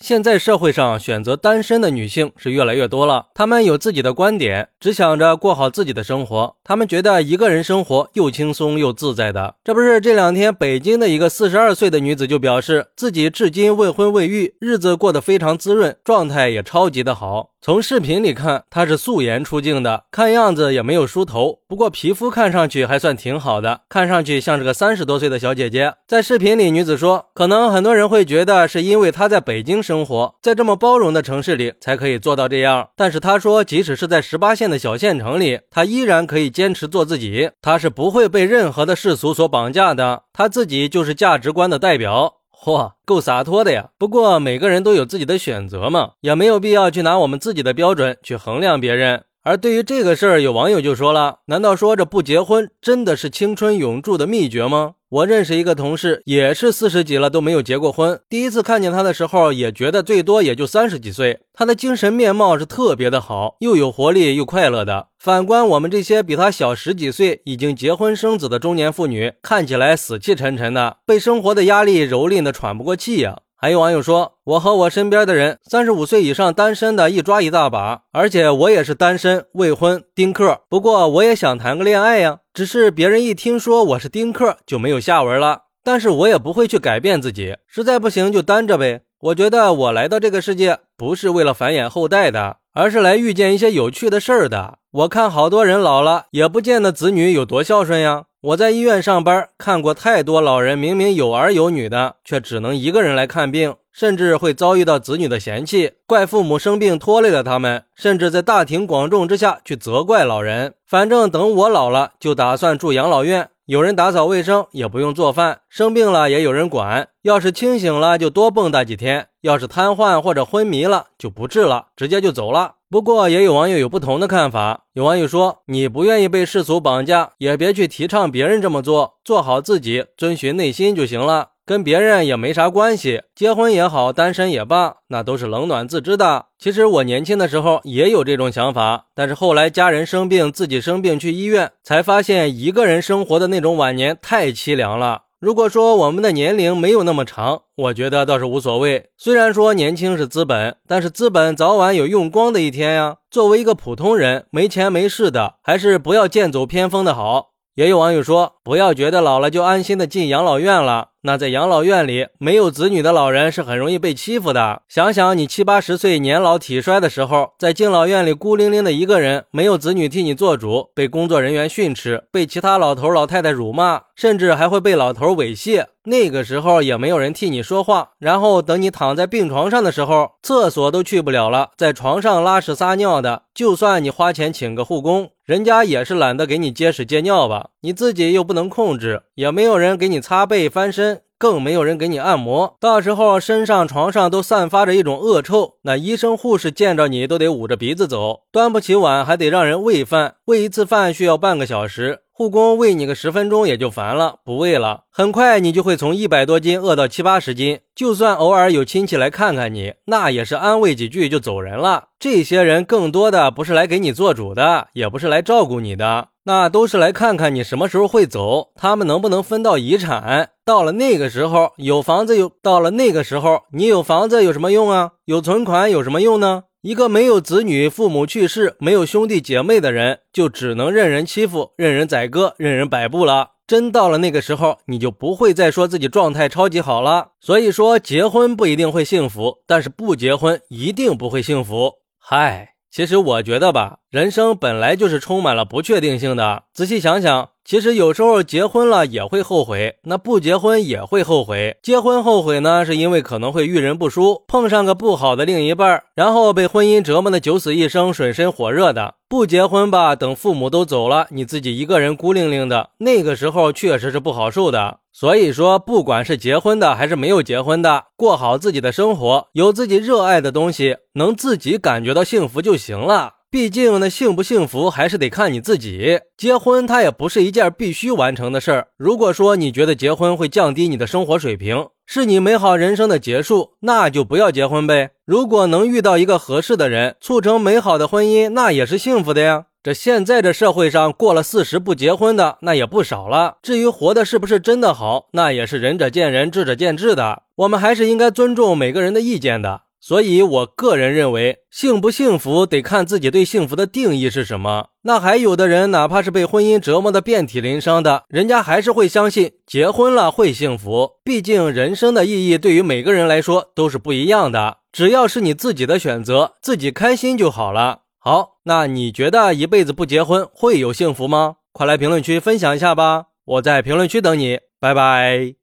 现在社会上选择单身的女性是越来越多了，她们有自己的观点，只想着过好自己的生活。她们觉得一个人生活又轻松又自在的。这不是这两天北京的一个四十二岁的女子就表示自己至今未婚未育，日子过得非常滋润，状态也超级的好。从视频里看，她是素颜出镜的，看样子也没有梳头，不过皮肤看上去还算挺好的，看上去像是个三十多岁的小姐姐。在视频里，女子说。可能很多人会觉得是因为她在北京生活，在这么包容的城市里才可以做到这样。但是他说，即使是在十八线的小县城里，他依然可以坚持做自己。他是不会被任何的世俗所绑架的，他自己就是价值观的代表。嚯，够洒脱的呀！不过每个人都有自己的选择嘛，也没有必要去拿我们自己的标准去衡量别人。而对于这个事儿，有网友就说了：“难道说这不结婚真的是青春永驻的秘诀吗？”我认识一个同事，也是四十几了都没有结过婚。第一次看见他的时候，也觉得最多也就三十几岁。他的精神面貌是特别的好，又有活力又快乐的。反观我们这些比他小十几岁、已经结婚生子的中年妇女，看起来死气沉沉的，被生活的压力蹂躏的喘不过气呀。还有网友说，我和我身边的人，三十五岁以上单身的一抓一大把，而且我也是单身未婚丁克。不过我也想谈个恋爱呀，只是别人一听说我是丁克就没有下文了。但是我也不会去改变自己，实在不行就单着呗。我觉得我来到这个世界不是为了繁衍后代的，而是来遇见一些有趣的事儿的。我看好多人老了也不见得子女有多孝顺呀。我在医院上班，看过太多老人明明有儿有女的，却只能一个人来看病，甚至会遭遇到子女的嫌弃，怪父母生病拖累了他们，甚至在大庭广众之下去责怪老人。反正等我老了，就打算住养老院，有人打扫卫生，也不用做饭，生病了也有人管。要是清醒了，就多蹦跶几天；要是瘫痪或者昏迷了，就不治了，直接就走了。不过，也有网友有不同的看法。有网友说：“你不愿意被世俗绑架，也别去提倡别人这么做，做好自己，遵循内心就行了，跟别人也没啥关系。结婚也好，单身也罢，那都是冷暖自知的。其实我年轻的时候也有这种想法，但是后来家人生病，自己生病去医院，才发现一个人生活的那种晚年太凄凉了。”如果说我们的年龄没有那么长，我觉得倒是无所谓。虽然说年轻是资本，但是资本早晚有用光的一天呀。作为一个普通人，没钱没势的，还是不要剑走偏锋的好。也有网友说，不要觉得老了就安心的进养老院了。那在养老院里，没有子女的老人是很容易被欺负的。想想你七八十岁年老体衰的时候，在敬老院里孤零零的一个人，没有子女替你做主，被工作人员训斥，被其他老头老太太辱骂，甚至还会被老头猥亵。那个时候也没有人替你说话。然后等你躺在病床上的时候，厕所都去不了了，在床上拉屎撒尿的。就算你花钱请个护工，人家也是懒得给你接屎接尿吧？你自己又不能控制，也没有人给你擦背翻身，更没有人给你按摩。到时候身上床上都散发着一种恶臭，那医生护士见着你都得捂着鼻子走。端不起碗还得让人喂饭，喂一次饭需要半个小时。护工喂你个十分钟也就烦了，不喂了，很快你就会从一百多斤饿到七八十斤。就算偶尔有亲戚来看看你，那也是安慰几句就走人了。这些人更多的不是来给你做主的，也不是来照顾你的，那都是来看看你什么时候会走，他们能不能分到遗产。到了那个时候，有房子有，到了那个时候，你有房子有什么用啊？有存款有什么用呢？一个没有子女、父母去世、没有兄弟姐妹的人，就只能任人欺负、任人宰割、任人摆布了。真到了那个时候，你就不会再说自己状态超级好了。所以说，结婚不一定会幸福，但是不结婚一定不会幸福。嗨，其实我觉得吧，人生本来就是充满了不确定性的。仔细想想。其实有时候结婚了也会后悔，那不结婚也会后悔。结婚后悔呢，是因为可能会遇人不淑，碰上个不好的另一半，然后被婚姻折磨的九死一生、水深火热的。不结婚吧，等父母都走了，你自己一个人孤零零的，那个时候确实是不好受的。所以说，不管是结婚的还是没有结婚的，过好自己的生活，有自己热爱的东西，能自己感觉到幸福就行了。毕竟，那幸不幸福还是得看你自己。结婚，它也不是一件必须完成的事儿。如果说你觉得结婚会降低你的生活水平，是你美好人生的结束，那就不要结婚呗。如果能遇到一个合适的人，促成美好的婚姻，那也是幸福的呀。这现在这社会上过了四十不结婚的那也不少了。至于活的是不是真的好，那也是仁者见仁，智者见智的。我们还是应该尊重每个人的意见的。所以，我个人认为，幸不幸福得看自己对幸福的定义是什么。那还有的人，哪怕是被婚姻折磨的遍体鳞伤的，人家还是会相信结婚了会幸福。毕竟，人生的意义对于每个人来说都是不一样的。只要是你自己的选择，自己开心就好了。好，那你觉得一辈子不结婚会有幸福吗？快来评论区分享一下吧！我在评论区等你，拜拜。